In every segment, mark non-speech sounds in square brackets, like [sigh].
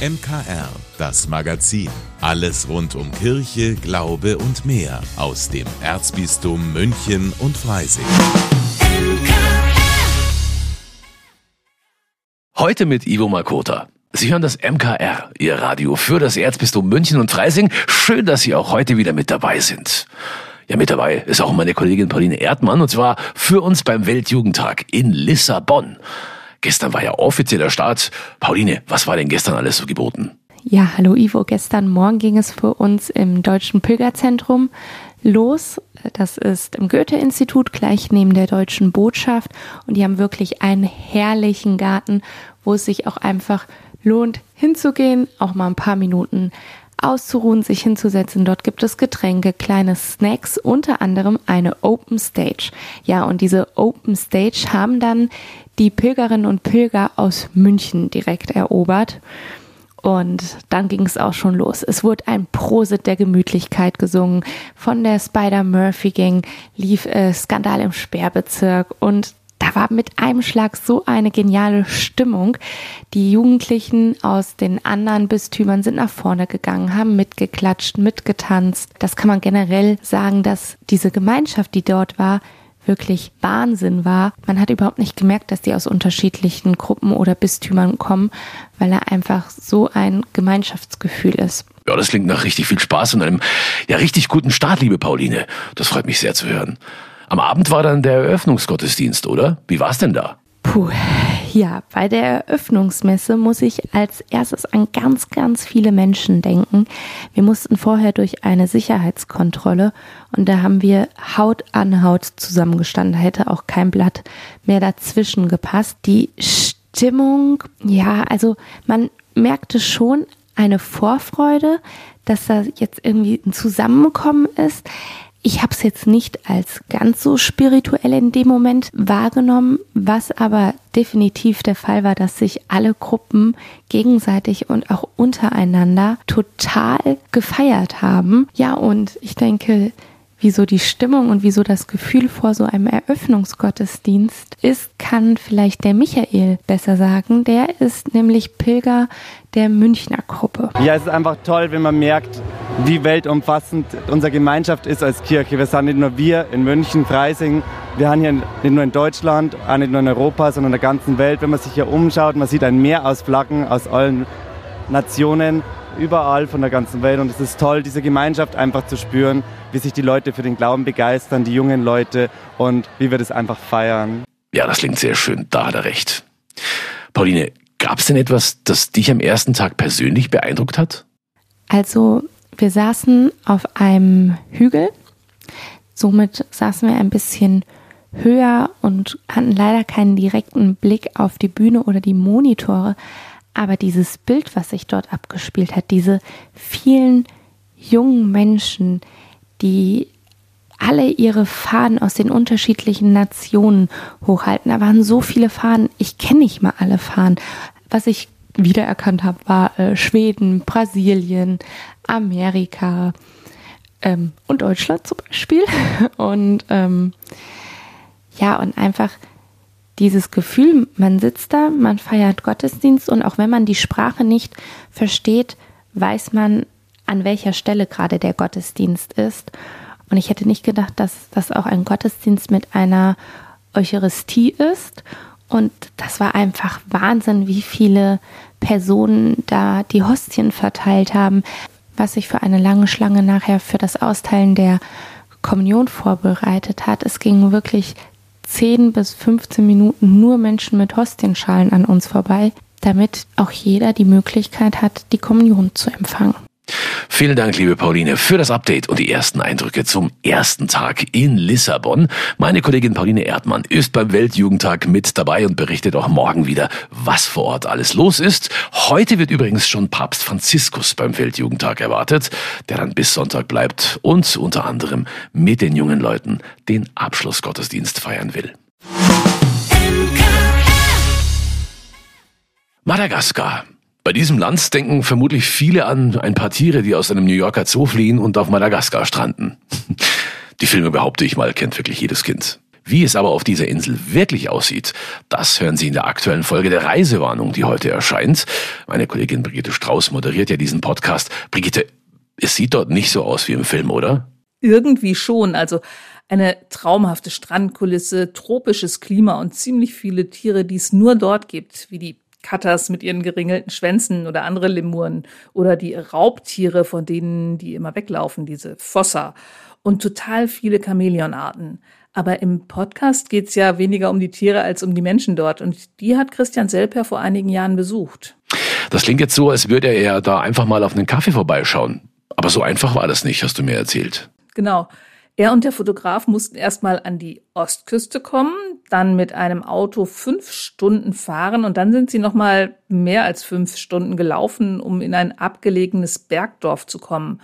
MKR, das Magazin. Alles rund um Kirche, Glaube und mehr aus dem Erzbistum München und Freising. Heute mit Ivo Makota. Sie hören das MKR, Ihr Radio für das Erzbistum München und Freising. Schön, dass Sie auch heute wieder mit dabei sind. Ja, mit dabei ist auch meine Kollegin Pauline Erdmann und zwar für uns beim Weltjugendtag in Lissabon. Gestern war ja offizieller Start. Pauline, was war denn gestern alles so geboten? Ja, hallo Ivo. Gestern Morgen ging es für uns im Deutschen Pilgerzentrum los. Das ist im Goethe-Institut gleich neben der Deutschen Botschaft. Und die haben wirklich einen herrlichen Garten, wo es sich auch einfach lohnt, hinzugehen, auch mal ein paar Minuten auszuruhen, sich hinzusetzen. Dort gibt es Getränke, kleine Snacks, unter anderem eine Open Stage. Ja, und diese Open Stage haben dann die Pilgerinnen und Pilger aus München direkt erobert. Und dann ging es auch schon los. Es wurde ein Prosit der Gemütlichkeit gesungen. Von der Spider Murphy Gang lief äh, Skandal im Sperrbezirk und da war mit einem Schlag so eine geniale Stimmung. Die Jugendlichen aus den anderen Bistümern sind nach vorne gegangen, haben mitgeklatscht, mitgetanzt. Das kann man generell sagen, dass diese Gemeinschaft, die dort war, wirklich Wahnsinn war. Man hat überhaupt nicht gemerkt, dass die aus unterschiedlichen Gruppen oder Bistümern kommen, weil er einfach so ein Gemeinschaftsgefühl ist. Ja, das klingt nach richtig viel Spaß und einem ja richtig guten Start, liebe Pauline. Das freut mich sehr zu hören. Am Abend war dann der Eröffnungsgottesdienst, oder? Wie war's denn da? Puh, ja, bei der Eröffnungsmesse muss ich als erstes an ganz, ganz viele Menschen denken. Wir mussten vorher durch eine Sicherheitskontrolle und da haben wir Haut an Haut zusammengestanden. Da hätte auch kein Blatt mehr dazwischen gepasst. Die Stimmung, ja, also man merkte schon eine Vorfreude, dass da jetzt irgendwie ein Zusammenkommen ist. Ich habe es jetzt nicht als ganz so spirituell in dem Moment wahrgenommen, was aber definitiv der Fall war, dass sich alle Gruppen gegenseitig und auch untereinander total gefeiert haben. Ja, und ich denke, wieso die Stimmung und wieso das Gefühl vor so einem Eröffnungsgottesdienst ist, kann vielleicht der Michael besser sagen. Der ist nämlich Pilger der Münchner Gruppe. Ja, es ist einfach toll, wenn man merkt, wie weltumfassend unsere Gemeinschaft ist als Kirche. Wir sind nicht nur wir in München, Freising, wir haben hier nicht nur in Deutschland, auch nicht nur in Europa, sondern in der ganzen Welt. Wenn man sich hier umschaut, man sieht ein Meer aus Flaggen aus allen Nationen überall von der ganzen Welt. Und es ist toll, diese Gemeinschaft einfach zu spüren, wie sich die Leute für den Glauben begeistern, die jungen Leute und wie wir das einfach feiern. Ja, das klingt sehr schön. Da hat er recht. Pauline, gab es denn etwas, das dich am ersten Tag persönlich beeindruckt hat? Also, wir saßen auf einem Hügel. Somit saßen wir ein bisschen höher und hatten leider keinen direkten Blick auf die Bühne oder die Monitore. Aber dieses Bild, was sich dort abgespielt hat, diese vielen jungen Menschen, die alle ihre Fahnen aus den unterschiedlichen Nationen hochhalten. Da waren so viele Fahnen. Ich kenne nicht mal alle Fahnen. Was ich wiedererkannt habe, war äh, Schweden, Brasilien, Amerika ähm, und Deutschland zum Beispiel. [laughs] Und ähm, ja, und einfach dieses Gefühl, man sitzt da, man feiert Gottesdienst und auch wenn man die Sprache nicht versteht, weiß man, an welcher Stelle gerade der Gottesdienst ist. Und ich hätte nicht gedacht, dass das auch ein Gottesdienst mit einer Eucharistie ist. Und das war einfach Wahnsinn, wie viele Personen da die Hostien verteilt haben, was sich für eine lange Schlange nachher für das Austeilen der Kommunion vorbereitet hat. Es ging wirklich 10 bis 15 Minuten nur Menschen mit Hostienschalen an uns vorbei, damit auch jeder die Möglichkeit hat, die Kommunion zu empfangen. Vielen Dank, liebe Pauline, für das Update und die ersten Eindrücke zum ersten Tag in Lissabon. Meine Kollegin Pauline Erdmann ist beim Weltjugendtag mit dabei und berichtet auch morgen wieder, was vor Ort alles los ist. Heute wird übrigens schon Papst Franziskus beim Weltjugendtag erwartet, der dann bis Sonntag bleibt und unter anderem mit den jungen Leuten den Abschlussgottesdienst feiern will. Madagaskar. Bei diesem Land denken vermutlich viele an ein paar Tiere, die aus einem New Yorker Zoo fliehen und auf Madagaskar stranden. [laughs] Die Filme, behaupte ich mal, kennt wirklich jedes Kind. Wie es aber auf dieser Insel wirklich aussieht, das hören Sie in der aktuellen Folge der Reisewarnung, die heute erscheint. Meine Kollegin Brigitte Strauß moderiert ja diesen Podcast. Brigitte, es sieht dort nicht so aus wie im Film, oder? Irgendwie schon. Also eine traumhafte Strandkulisse, tropisches Klima und ziemlich viele Tiere, die es nur dort gibt, wie die Katters mit ihren geringelten Schwänzen oder andere Lemuren oder die Raubtiere, von denen die immer weglaufen, diese Fossa und total viele Chamäleonarten. Aber im Podcast geht's ja weniger um die Tiere als um die Menschen dort. Und die hat Christian Selper vor einigen Jahren besucht. Das klingt jetzt so, als würde er da einfach mal auf einen Kaffee vorbeischauen. Aber so einfach war das nicht, hast du mir erzählt. Genau. Er und der Fotograf mussten erstmal an die Ostküste kommen, dann mit einem Auto fünf Stunden fahren und dann sind sie nochmal mehr als fünf Stunden gelaufen, um in ein abgelegenes Bergdorf zu kommen.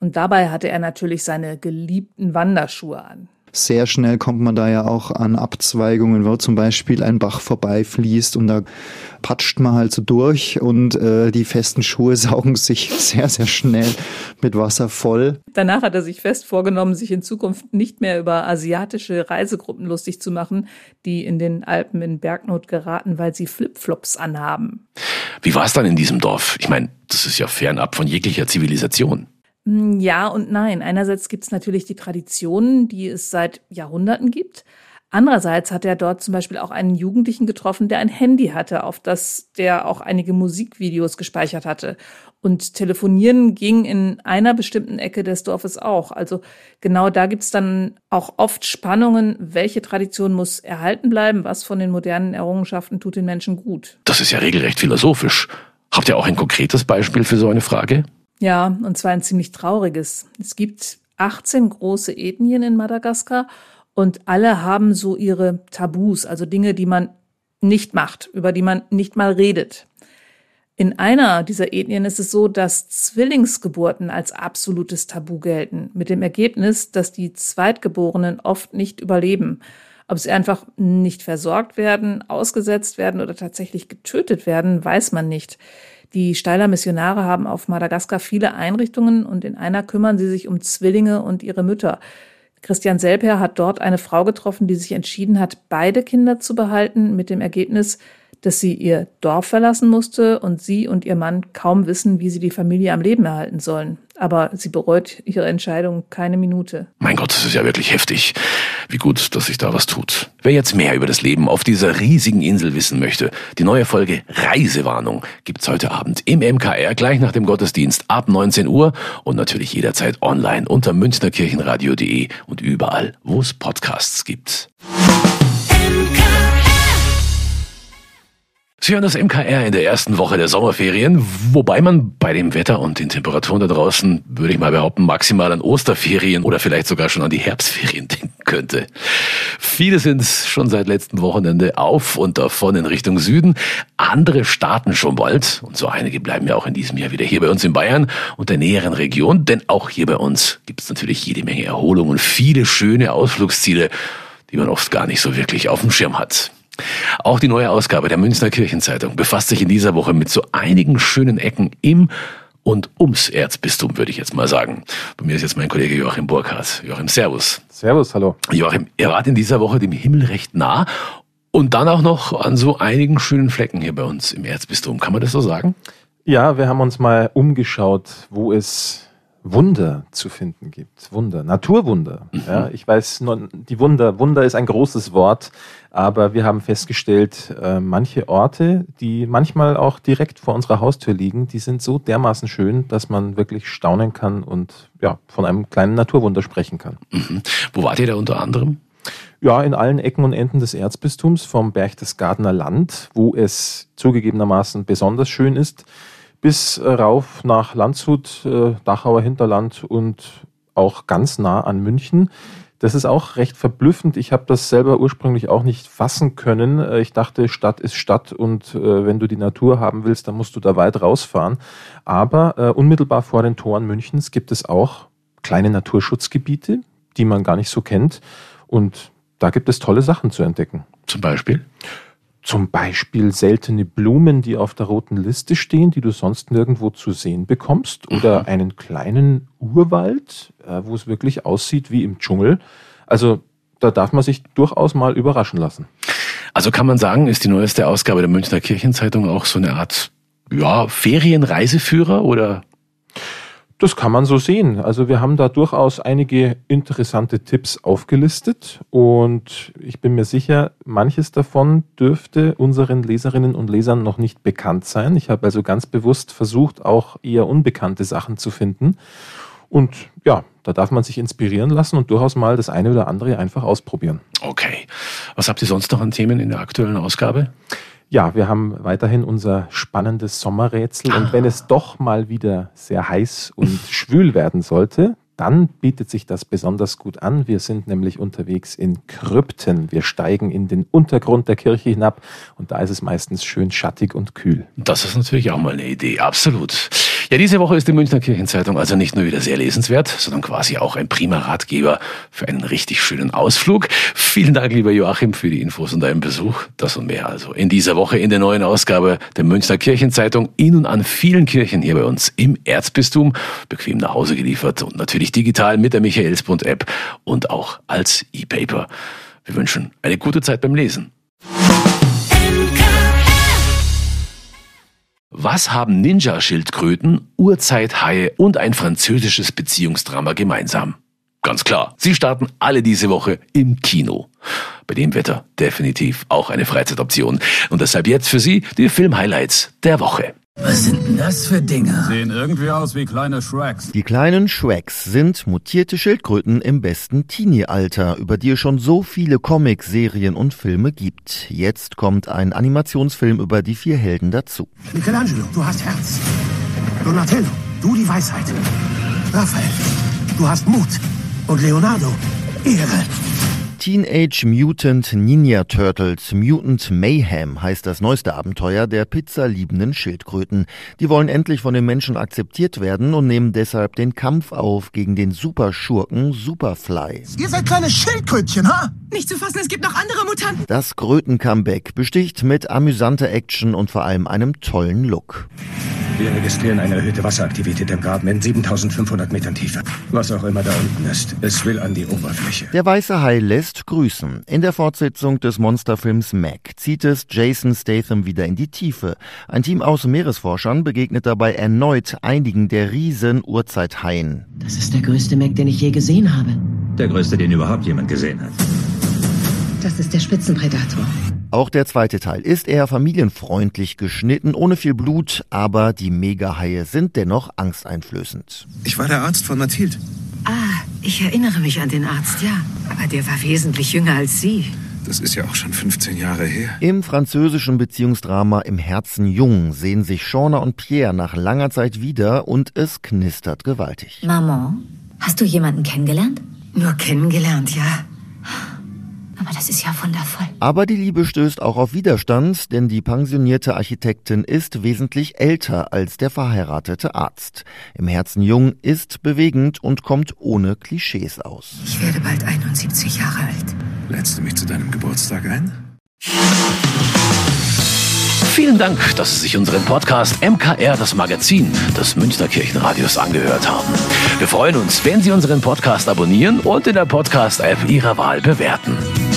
Und dabei hatte er natürlich seine geliebten Wanderschuhe an. Sehr schnell kommt man da ja auch an Abzweigungen, wo zum Beispiel ein Bach vorbeifließt und da patscht man halt so durch und äh, die festen Schuhe [laughs] saugen sich sehr, sehr schnell mit Wasser voll. Danach hat er sich fest vorgenommen, sich in Zukunft nicht mehr über asiatische Reisegruppen lustig zu machen, die in den Alpen in Bergnot geraten, weil sie Flipflops anhaben. Wie war es dann in diesem Dorf? Ich meine, das ist ja fernab von jeglicher Zivilisation. Hm, ja und nein. Einerseits gibt es natürlich die Traditionen, die es seit Jahrhunderten gibt. Andererseits hat er dort zum Beispiel auch einen Jugendlichen getroffen, der ein Handy hatte, auf das der auch einige Musikvideos gespeichert hatte. Und telefonieren ging in einer bestimmten Ecke des Dorfes auch. Also genau da gibt's dann auch oft Spannungen, welche Tradition muss erhalten bleiben, was von den modernen Errungenschaften tut den Menschen gut. Das ist ja regelrecht philosophisch. Habt ihr auch ein konkretes Beispiel für so eine Frage? Ja, und zwar ein ziemlich trauriges. Es gibt 18 große Ethnien in Madagaskar und alle haben so ihre Tabus, also Dinge, die man nicht macht, über die man nicht mal redet. In einer dieser Ethnien ist es so, dass Zwillingsgeburten als absolutes Tabu gelten, mit dem Ergebnis, dass die Zweitgeborenen oft nicht überleben. Ob sie einfach nicht versorgt werden, ausgesetzt werden oder tatsächlich getötet werden, weiß man nicht. Die Steiler Missionare haben auf Madagaskar viele Einrichtungen und in einer kümmern sie sich um Zwillinge und ihre Mütter. Christian Selper hat dort eine Frau getroffen, die sich entschieden hat, beide Kinder zu behalten, mit dem Ergebnis, dass sie ihr Dorf verlassen musste und sie und ihr Mann kaum wissen, wie sie die Familie am Leben erhalten sollen. Aber sie bereut ihre Entscheidung keine Minute. Mein Gott, das ist ja wirklich heftig. Wie gut, dass sich da was tut. Wer jetzt mehr über das Leben auf dieser riesigen Insel wissen möchte, die neue Folge Reisewarnung gibt's heute Abend im MKR gleich nach dem Gottesdienst ab 19 Uhr und natürlich jederzeit online unter münchnerkirchenradio.de und überall, wo es Podcasts gibt. Sie hören das MKR in der ersten Woche der Sommerferien, wobei man bei dem Wetter und den Temperaturen da draußen, würde ich mal behaupten, maximal an Osterferien oder vielleicht sogar schon an die Herbstferien [laughs] denken könnte. Viele sind schon seit letztem Wochenende auf und davon in Richtung Süden. Andere starten schon bald und so einige bleiben ja auch in diesem Jahr wieder hier bei uns in Bayern und der näheren Region, denn auch hier bei uns gibt es natürlich jede Menge Erholung und viele schöne Ausflugsziele, die man oft gar nicht so wirklich auf dem Schirm hat. Auch die neue Ausgabe der Münchner Kirchenzeitung befasst sich in dieser Woche mit so einigen schönen Ecken im und ums Erzbistum, würde ich jetzt mal sagen. Bei mir ist jetzt mein Kollege Joachim Burkhardt. Joachim, Servus. Servus, hallo. Joachim, ihr wart in dieser Woche dem Himmel recht nah und dann auch noch an so einigen schönen Flecken hier bei uns im Erzbistum. Kann man das so sagen? Ja, wir haben uns mal umgeschaut, wo es Wunder zu finden gibt. Wunder, Naturwunder. Mhm. Ja, ich weiß, die Wunder, Wunder ist ein großes Wort, aber wir haben festgestellt, äh, manche Orte, die manchmal auch direkt vor unserer Haustür liegen, die sind so dermaßen schön, dass man wirklich staunen kann und ja, von einem kleinen Naturwunder sprechen kann. Mhm. Wo wart ihr da unter anderem? Ja, in allen Ecken und Enden des Erzbistums, vom Berchtesgadener Land, wo es zugegebenermaßen besonders schön ist bis äh, rauf nach Landshut, äh, Dachauer Hinterland und auch ganz nah an München. Das ist auch recht verblüffend. Ich habe das selber ursprünglich auch nicht fassen können. Äh, ich dachte, Stadt ist Stadt und äh, wenn du die Natur haben willst, dann musst du da weit rausfahren. Aber äh, unmittelbar vor den Toren Münchens gibt es auch kleine Naturschutzgebiete, die man gar nicht so kennt. Und da gibt es tolle Sachen zu entdecken. Zum Beispiel? Zum Beispiel seltene Blumen, die auf der roten Liste stehen, die du sonst nirgendwo zu sehen bekommst. Oder mhm. einen kleinen Urwald, äh, wo es wirklich aussieht wie im Dschungel. Also da darf man sich durchaus mal überraschen lassen. Also kann man sagen, ist die neueste Ausgabe der Münchner Kirchenzeitung auch so eine Art ja, Ferienreiseführer oder das kann man so sehen. Also wir haben da durchaus einige interessante Tipps aufgelistet und ich bin mir sicher, manches davon dürfte unseren Leserinnen und Lesern noch nicht bekannt sein. Ich habe also ganz bewusst versucht, auch eher unbekannte Sachen zu finden. Und ja, da darf man sich inspirieren lassen und durchaus mal das eine oder andere einfach ausprobieren. Okay. Was habt ihr sonst noch an Themen in der aktuellen Ausgabe? Ja, wir haben weiterhin unser spannendes Sommerrätsel. Und wenn es doch mal wieder sehr heiß und [laughs] schwül werden sollte, dann bietet sich das besonders gut an. Wir sind nämlich unterwegs in Krypten. Wir steigen in den Untergrund der Kirche hinab und da ist es meistens schön schattig und kühl. Das ist natürlich auch mal eine Idee, absolut. Ja, diese Woche ist die Münchner Kirchenzeitung also nicht nur wieder sehr lesenswert, sondern quasi auch ein prima Ratgeber für einen richtig schönen Ausflug. Vielen Dank, lieber Joachim, für die Infos und deinen Besuch. Das und mehr also in dieser Woche in der neuen Ausgabe der Münchner Kirchenzeitung in und an vielen Kirchen hier bei uns im Erzbistum, bequem nach Hause geliefert und natürlich digital mit der Michaelsbund-App und auch als E-Paper. Wir wünschen eine gute Zeit beim Lesen. Was haben Ninja-Schildkröten, Urzeithaie und ein französisches Beziehungsdrama gemeinsam? Ganz klar, sie starten alle diese Woche im Kino. Bei dem Wetter definitiv auch eine Freizeitoption. Und deshalb jetzt für Sie die Film-Highlights der Woche. Was sind denn das für Dinger? Sehen irgendwie aus wie kleine Shreks. Die kleinen Shreks sind mutierte Schildkröten im besten Teenie-Alter, über die es schon so viele Comics, Serien und Filme gibt. Jetzt kommt ein Animationsfilm über die vier Helden dazu. Michelangelo, du hast Herz. Donatello, du die Weisheit. Raphael, du hast Mut. Und Leonardo, Ehre. Teenage Mutant Ninja Turtles Mutant Mayhem heißt das neueste Abenteuer der pizzaliebenden Schildkröten. Die wollen endlich von den Menschen akzeptiert werden und nehmen deshalb den Kampf auf gegen den Superschurken Superfly. Ihr seid kleine Schildkrötchen, ha? Nicht zu fassen, es gibt noch andere Mutanten. Das Kröten-Comeback besticht mit amüsanter Action und vor allem einem tollen Look. Wir registrieren eine erhöhte Wasseraktivität im Graben in 7500 Metern Tiefe. Was auch immer da unten ist, es will an die Oberfläche. Der weiße Hai lässt grüßen. In der Fortsetzung des Monsterfilms Mac zieht es Jason Statham wieder in die Tiefe. Ein Team aus Meeresforschern begegnet dabei erneut einigen der riesen Urzeithaien. Das ist der größte Mac, den ich je gesehen habe. Der größte, den überhaupt jemand gesehen hat. Das ist der Spitzenpredator. Auch der zweite Teil ist eher familienfreundlich geschnitten, ohne viel Blut, aber die Megahaie sind dennoch angsteinflößend. Ich war der Arzt von Mathilde. Ah, ich erinnere mich an den Arzt, ja. Aber der war wesentlich jünger als Sie. Das ist ja auch schon 15 Jahre her. Im französischen Beziehungsdrama Im Herzen jung sehen sich Shauna und Pierre nach langer Zeit wieder und es knistert gewaltig. Maman, hast du jemanden kennengelernt? Nur kennengelernt, ja. Aber das ist ja wundervoll. Aber die Liebe stößt auch auf Widerstand, denn die pensionierte Architektin ist wesentlich älter als der verheiratete Arzt. Im Herzen jung ist bewegend und kommt ohne Klischees aus. Ich werde bald 71 Jahre alt. Lädst du mich zu deinem Geburtstag ein? Vielen Dank, dass Sie sich unseren Podcast MKR, das Magazin des Münchner Kirchenradios, angehört haben. Wir freuen uns, wenn Sie unseren Podcast abonnieren und in der Podcast-App Ihrer Wahl bewerten.